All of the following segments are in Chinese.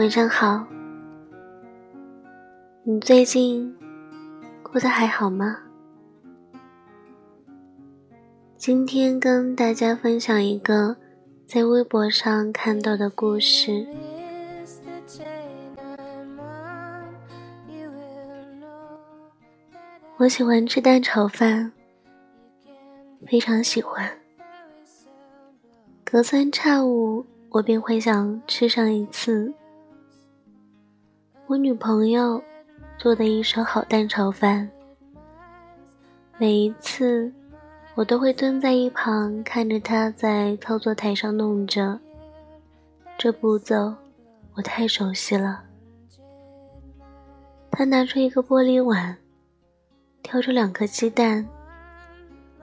晚上好，你最近过得还好吗？今天跟大家分享一个在微博上看到的故事。我喜欢吃蛋炒饭，非常喜欢。隔三差五，我便会想吃上一次。我女朋友做的一手好蛋炒饭，每一次我都会蹲在一旁看着她在操作台上弄着。这步骤我太熟悉了。她拿出一个玻璃碗，挑出两颗鸡蛋，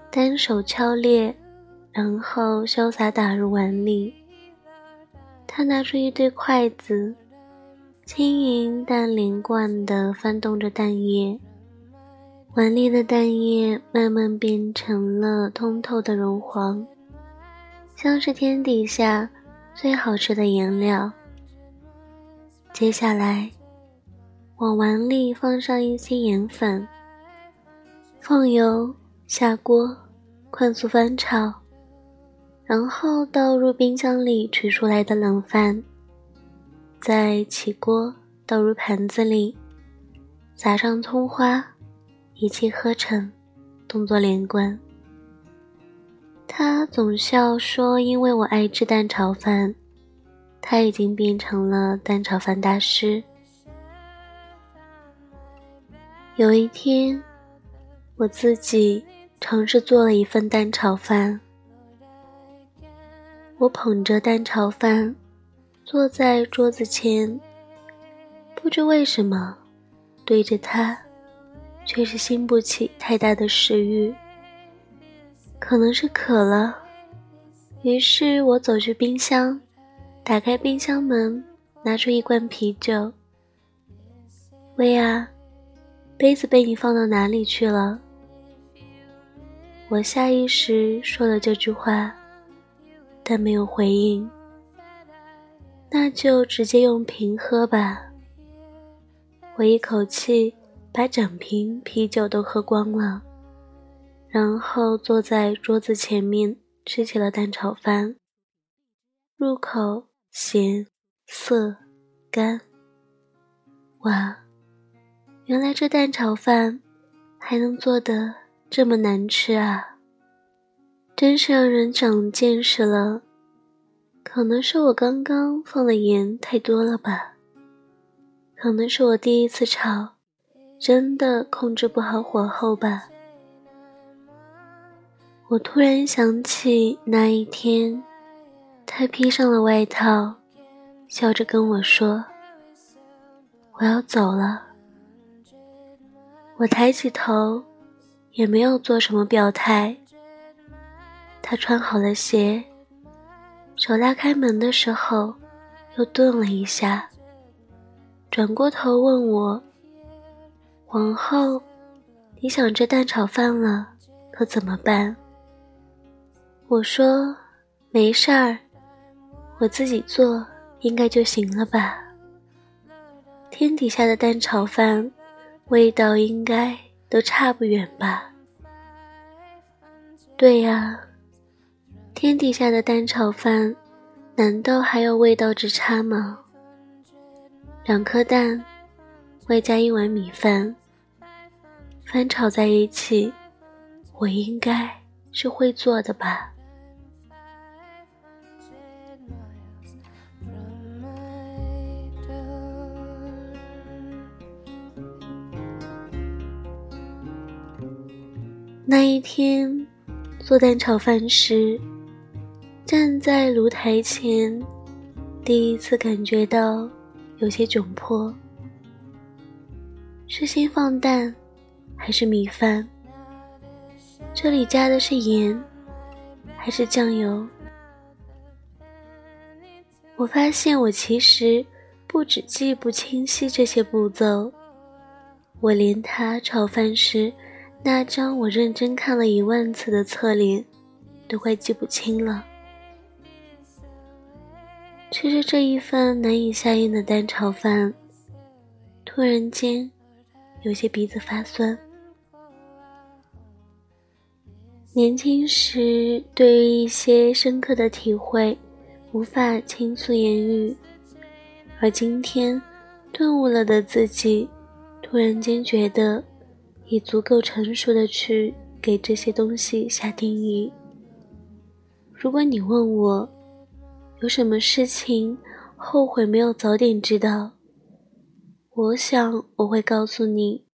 单手敲裂。然后潇洒打入碗里。他拿出一对筷子，轻盈但连贯地翻动着蛋液，碗里的蛋液慢慢变成了通透的绒黄，像是天底下最好吃的颜料。接下来，往碗里放上一些盐粉，放油，下锅，快速翻炒。然后倒入冰箱里取出来的冷饭，再起锅倒入盘子里，撒上葱花，一气呵成，动作连贯。他总笑说：“因为我爱吃蛋炒饭，他已经变成了蛋炒饭大师。”有一天，我自己尝试做了一份蛋炒饭。我捧着蛋炒饭，坐在桌子前。不知为什么，对着他，却是兴不起太大的食欲。可能是渴了，于是我走去冰箱，打开冰箱门，拿出一罐啤酒。薇娅，杯子被你放到哪里去了？我下意识说了这句话。但没有回应，那就直接用瓶喝吧。我一口气把整瓶啤酒都喝光了，然后坐在桌子前面吃起了蛋炒饭。入口咸涩干，哇，原来这蛋炒饭还能做的这么难吃啊！真是让人长见识了，可能是我刚刚放的盐太多了吧，可能是我第一次炒，真的控制不好火候吧。我突然想起那一天，他披上了外套，笑着跟我说：“我要走了。”我抬起头，也没有做什么表态。他穿好了鞋，手拉开门的时候，又顿了一下，转过头问我：“皇后，你想吃蛋炒饭了，可怎么办？”我说：“没事儿，我自己做应该就行了吧。天底下的蛋炒饭，味道应该都差不远吧？”对呀。天底下的蛋炒饭，难道还有味道之差吗？两颗蛋，外加一碗米饭，翻炒在一起，我应该是会做的吧。那一天做蛋炒饭时。站在炉台前，第一次感觉到有些窘迫。是先放蛋，还是米饭？这里加的是盐，还是酱油？我发现我其实不止记不清晰这些步骤，我连他炒饭时那张我认真看了一万次的侧脸，都快记不清了。吃着这一份难以下咽的蛋炒饭，突然间有些鼻子发酸。年轻时对于一些深刻的体会无法倾诉言语，而今天顿悟了的自己，突然间觉得已足够成熟的去给这些东西下定义。如果你问我有什么事情后悔没有早点知道，我想我会告诉你，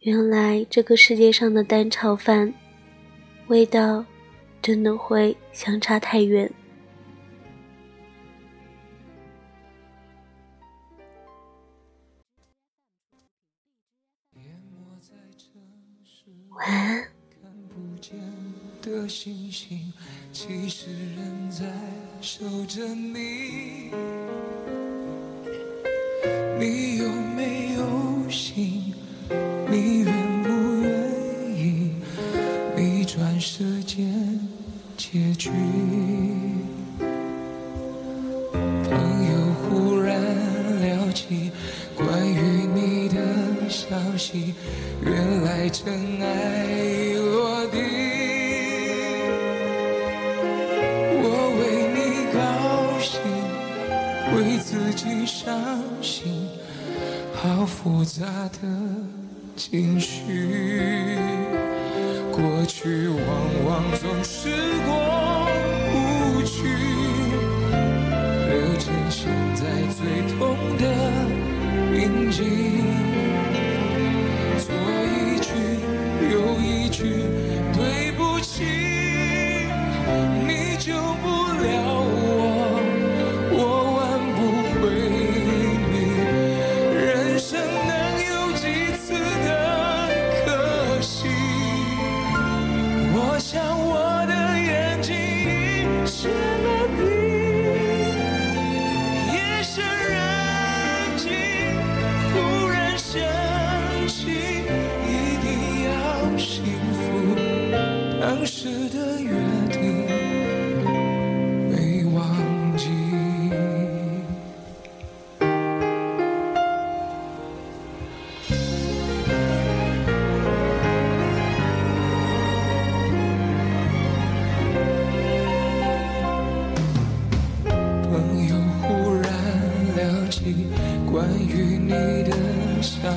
原来这个世界上的蛋炒饭。味道真的会相差太远。晚安。着你你有没有心？你愿不愿意逆？转世间结局，朋友忽然聊起关于你的消息，原来真爱已落地。为自己伤心，好复杂的情绪。过去往往总是过不去，留成现在最痛的印记。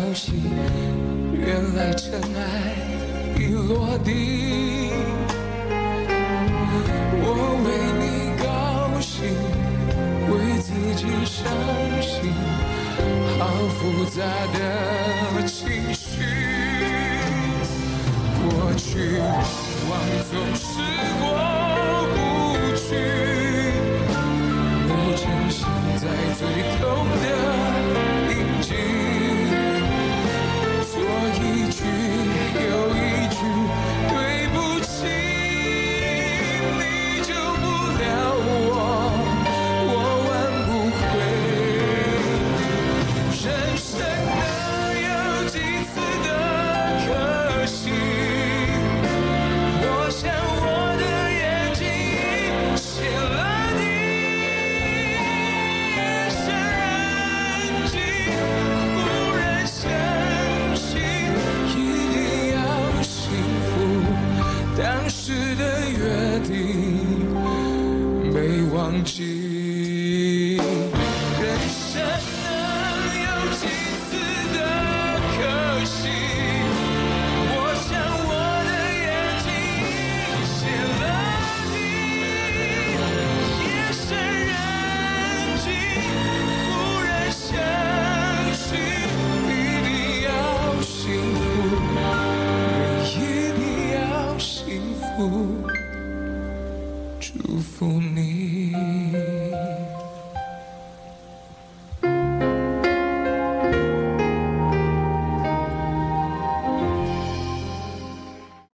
消息，原来尘埃已落地。我为你高兴，为自己伤心，好复杂的情绪。过去往往总是过